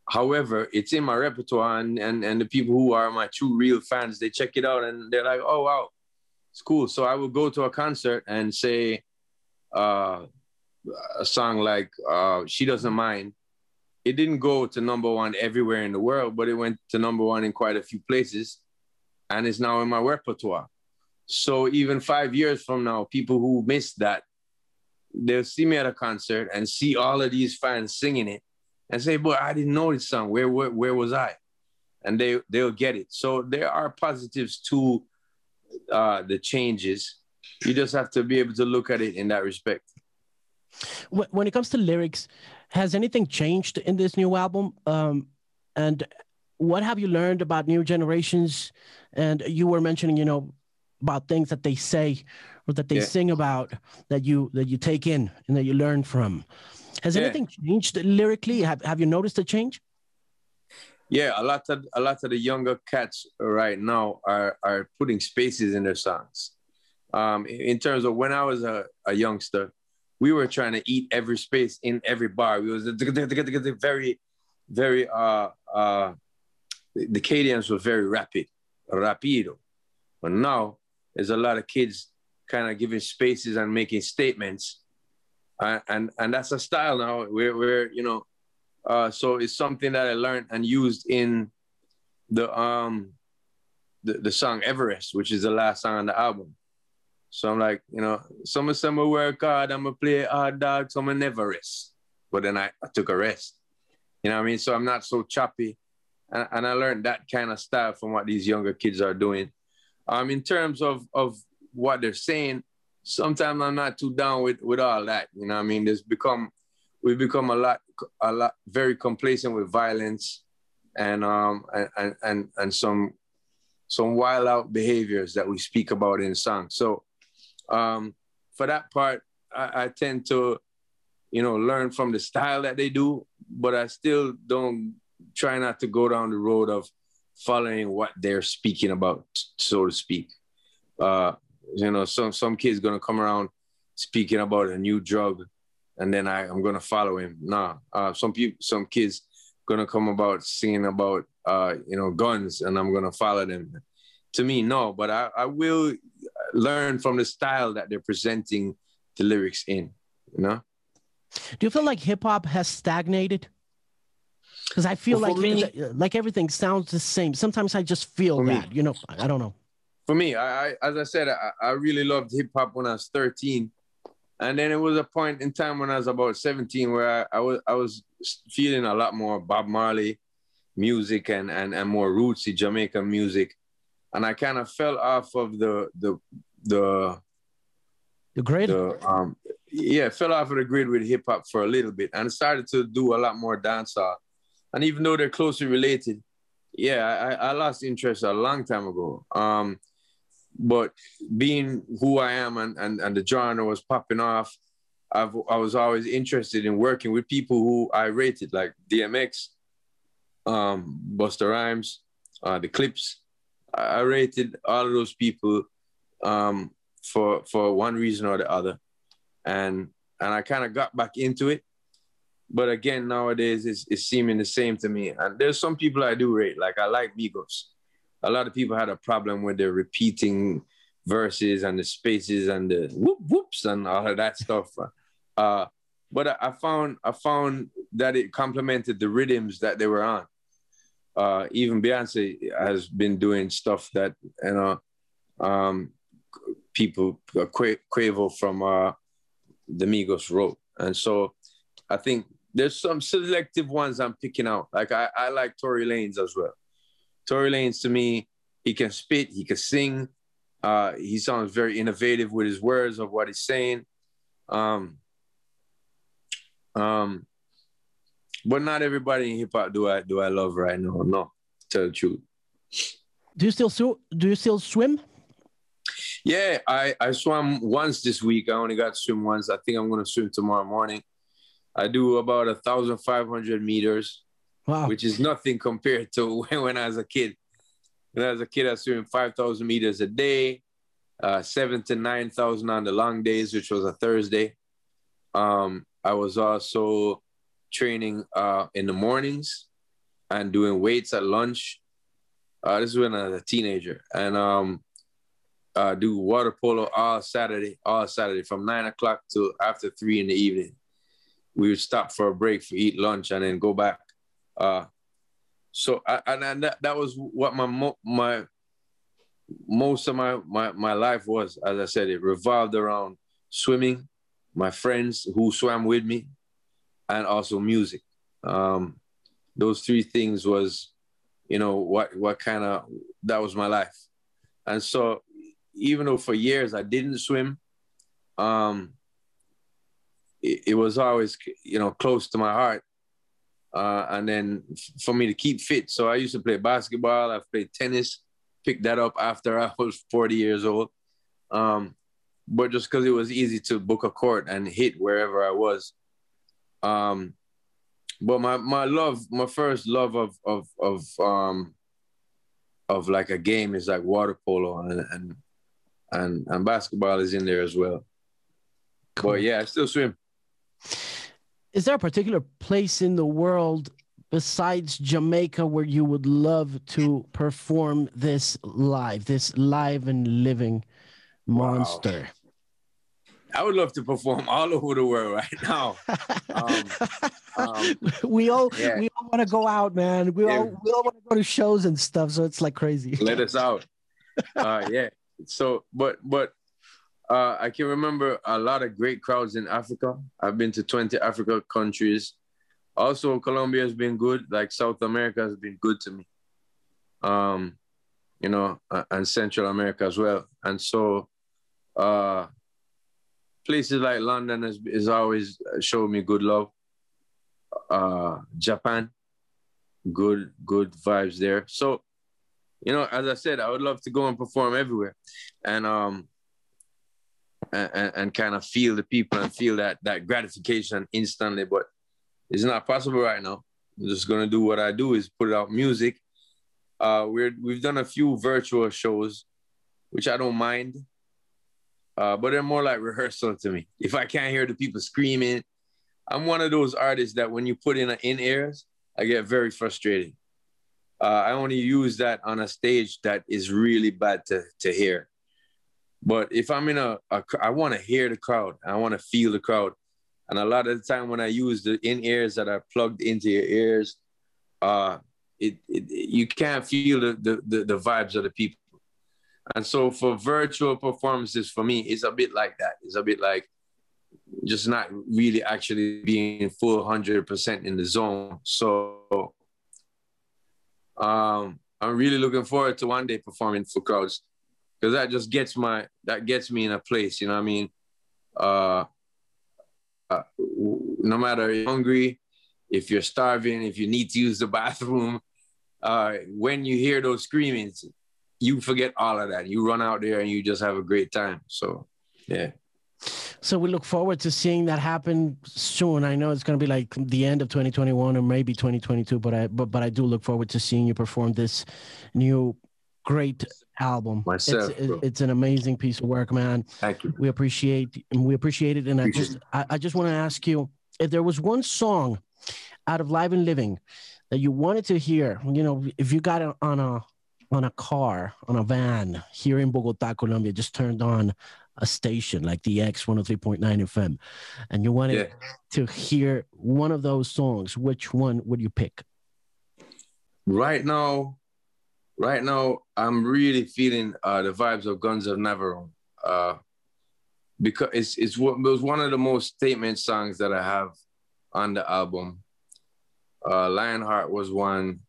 [SPEAKER 2] However, it's in my repertoire, and, and and the people who are my true real fans, they check it out and they're like, "Oh wow, it's cool." So I will go to a concert and say uh, a song like uh, "She Doesn't Mind." It didn't go to number one everywhere in the world, but it went to number one in quite a few places, and it's now in my repertoire. So even five years from now, people who missed that, they'll see me at a concert and see all of these fans singing it and say, boy, I didn't know this song. Where, where, where was I? And they, they'll get it. So there are positives to uh, the changes. You just have to be able to look at it in that respect.
[SPEAKER 1] When it comes to lyrics, has anything changed in this new album? Um, and what have you learned about new generations? And you were mentioning, you know, about things that they say or that they yeah. sing about that you that you take in and that you learn from. Has yeah. anything changed lyrically? Have Have you noticed a change?
[SPEAKER 2] Yeah, a lot of a lot of the younger cats right now are are putting spaces in their songs. Um, in terms of when I was a, a youngster, we were trying to eat every space in every bar. We was very, very uh uh the cadence was very rapid, rapido. But now there's a lot of kids kind of giving spaces and making statements and and, that's a style now where where you know uh, so it's something that I learned and used in the um the, the song Everest, which is the last song on the album. So I'm like, you know, some of some work hard, I'm gonna play hard dog, some never rest. But then I, I took a rest. You know what I mean? So I'm not so choppy. And, and I learned that kind of style from what these younger kids are doing. Um, in terms of of what they're saying, sometimes I'm not too down with with all that. You know, I mean, there's become we've become a lot a lot very complacent with violence and um and and and some some wild out behaviors that we speak about in songs. So um for that part, I, I tend to you know learn from the style that they do, but I still don't try not to go down the road of following what they're speaking about, so to speak. Uh, you know, some some kid's gonna come around speaking about a new drug, and then I, I'm gonna follow him. Nah, uh, some people, some kids gonna come about singing about uh, you know guns, and I'm gonna follow them. To me, no, but I, I will learn from the style that they're presenting the lyrics in. You know.
[SPEAKER 1] Do you feel like hip hop has stagnated? Because I feel well, like me, like everything sounds the same. Sometimes I just feel that. Me, you know, I don't know
[SPEAKER 2] for me, I, I as I said, I, I really loved hip hop when I was 13. And then it was a point in time when I was about 17 where I, I was I was feeling a lot more Bob Marley music and and, and more rootsy Jamaican music. And I kind of fell off of the the the
[SPEAKER 1] the grid.
[SPEAKER 2] The, um, yeah, fell off of the grid with hip hop for a little bit and started to do a lot more dancehall. And even though they're closely related, yeah, I, I lost interest a long time ago. Um, but being who I am and, and, and the genre was popping off, I've, I was always interested in working with people who I rated, like DMX, um, Busta Rhymes, uh, the Clipse. I rated all of those people um, for for one reason or the other, and and I kind of got back into it. But again, nowadays it's, it's seeming the same to me. And there's some people I do rate, like I like Migos a lot of people had a problem with the repeating verses and the spaces and the whoop whoops and all of that stuff. Uh, but I, I, found I found that it complemented the rhythms that they were on. Uh, even Beyonce has been doing stuff that you know um, people uh, Quavo from uh, the Migos wrote, and so I think there's some selective ones I'm picking out. Like I, I like Tory Lanez as well. Tory Lanez to me, he can spit, he can sing. Uh, he sounds very innovative with his words of what he's saying. Um, um, but not everybody in hip hop do I do I love right now. No, tell the truth.
[SPEAKER 1] Do you still sw- do you still swim?
[SPEAKER 2] Yeah, I I swam once this week. I only got to swim once. I think I'm gonna swim tomorrow morning. I do about a thousand five hundred meters wow. which is nothing compared to when, I was a kid. When I was a kid, I was swimming 5,000 meters a day. uh, seven to 9,000 on the long days, which was a Thursday. Um, I was also training uh, in the mornings and doing weights at lunch. Uh, this is when I was a teenager. And um, uh, do water polo all Saturday, all Saturday from nine o'clock to after three in the evening. We would stop for a break for eat lunch and then go back. Uh, so I, and that, that was what my my most of my, my my life was. As I said, it revolved around swimming, my friends who swam with me, and also music. Um, those three things was, you know, what what kind of that was my life. And so even though for years I didn't swim, um, it, it was always you know close to my heart. Uh, and then for me to keep fit, so I used to play basketball. I played tennis, picked that up after I was 40 years old. Um, but just because it was easy to book a court and hit wherever I was. Um, but my my love, my first love of of of um of like a game is like water polo and and and, and basketball is in there as well. Cool. But yeah, I still swim.
[SPEAKER 1] Is there a particular place in the world besides Jamaica where you would love to perform this live, this live and living monster? Wow.
[SPEAKER 2] I would love to perform all over the world right now. Um,
[SPEAKER 1] um, we all yeah. we all want to go out, man. We yeah. all we all want to go to shows and stuff. So it's like crazy.
[SPEAKER 2] Let us out. Uh, yeah. So, but but uh, I can remember a lot of great crowds in Africa. I've been to 20 Africa countries. Also, Colombia has been good. Like South America has been good to me. Um, you know, and Central America as well. And so, uh, places like London has, has always showed me good love. Uh, Japan, good good vibes there. So, you know, as I said, I would love to go and perform everywhere, and um, and, and kind of feel the people and feel that that gratification instantly. But it's not possible right now. I'm just gonna do what I do is put out music. Uh, we're we've done a few virtual shows, which I don't mind. Uh, but they're more like rehearsal to me. If I can't hear the people screaming, I'm one of those artists that when you put in in ears, I get very frustrated. Uh, I only use that on a stage that is really bad to, to hear. But if I'm in a, a I want to hear the crowd. I want to feel the crowd. And a lot of the time when I use the in ears that are plugged into your ears, uh, it, it you can't feel the, the, the, the vibes of the people. And so for virtual performances, for me, it's a bit like that. It's a bit like just not really actually being full 100% in the zone. So um, I'm really looking forward to one day performing for crowds because that just gets my that gets me in a place. You know what I mean? Uh, uh, no matter you're hungry, if you're starving, if you need to use the bathroom, uh, when you hear those screamings, you forget all of that. You run out there and you just have a great time. So, yeah.
[SPEAKER 1] So we look forward to seeing that happen soon. I know it's going to be like the end of 2021 or maybe 2022, but I but but I do look forward to seeing you perform this new great album.
[SPEAKER 2] Myself,
[SPEAKER 1] it's, it's, an amazing piece of work, man.
[SPEAKER 2] Thank you.
[SPEAKER 1] We appreciate we appreciate it, and appreciate I just I, I just want to ask you if there was one song out of Live and Living that you wanted to hear. You know, if you got it on a on a car, on a van here in Bogota, Colombia, just turned on a station like the X 103.9 FM, and you wanted yeah. to hear one of those songs, which one would you pick?
[SPEAKER 2] Right now, right now, I'm really feeling uh, the vibes of Guns of Navarone. Uh, because it's, it's it was one of the most statement songs that I have on the album. Uh, Lionheart was one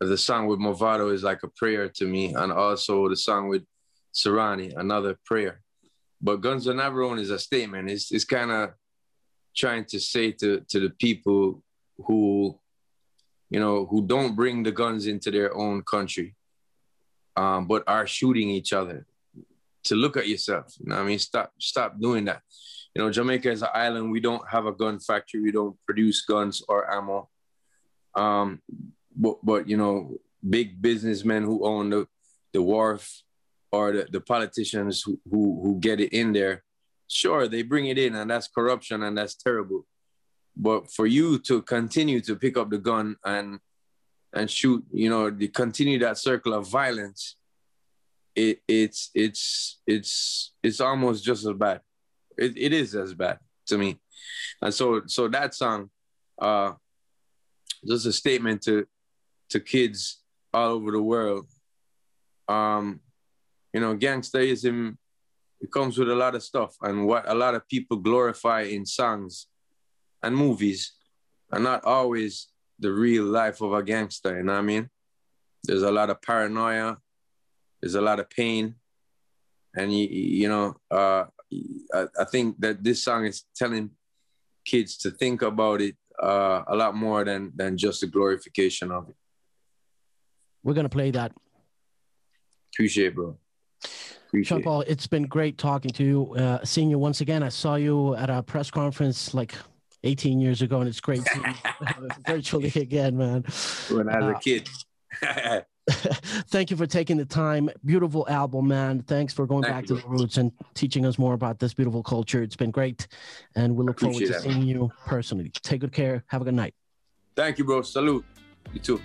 [SPEAKER 2] the song with Mavado is like a prayer to me, and also the song with Serani, another prayer. But Guns of Navarone is a statement. It's, it's kind of trying to say to, to the people who, you know, who don't bring the guns into their own country, um, but are shooting each other, to look at yourself. You know I mean? Stop, stop doing that. You know, Jamaica is an island. We don't have a gun factory. We don't produce guns or ammo. Um, but but you know, big businessmen who own the the wharf or the, the politicians who, who who get it in there, sure they bring it in and that's corruption and that's terrible. But for you to continue to pick up the gun and and shoot, you know, the continue that circle of violence, it it's it's it's it's almost just as bad. It, it is as bad to me. And so so that song, uh, just a statement to to kids all over the world. Um, you know, gangsterism it comes with a lot of stuff, and what a lot of people glorify in songs and movies are not always the real life of a gangster. You know what I mean? There's a lot of paranoia. There's a lot of pain, and you, you know, uh, I, I think that this song is telling kids to think about it uh, a lot more than than just the glorification of it.
[SPEAKER 1] We're gonna play that.
[SPEAKER 2] Appreciate, it, bro.
[SPEAKER 1] Appreciate Sean Paul, it's been great talking to you, uh, seeing you once again. I saw you at a press conference like 18 years ago, and it's great virtually again, man.
[SPEAKER 2] When I was uh, a kid.
[SPEAKER 1] thank you for taking the time. Beautiful album, man. Thanks for going thank back you, to the roots and teaching us more about this beautiful culture. It's been great. And we look forward to that, seeing you personally. Take good care. Have a good night.
[SPEAKER 2] Thank you, bro. Salute. You too.